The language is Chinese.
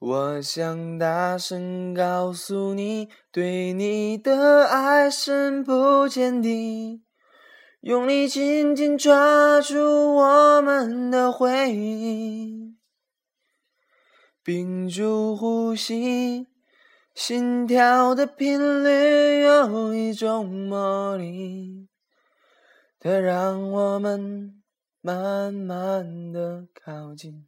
我想大声告诉你，对你的爱深不见底，用力紧紧抓住我们的回忆，屏住呼吸，心跳的频率有一种魔力，它让我们慢慢的靠近。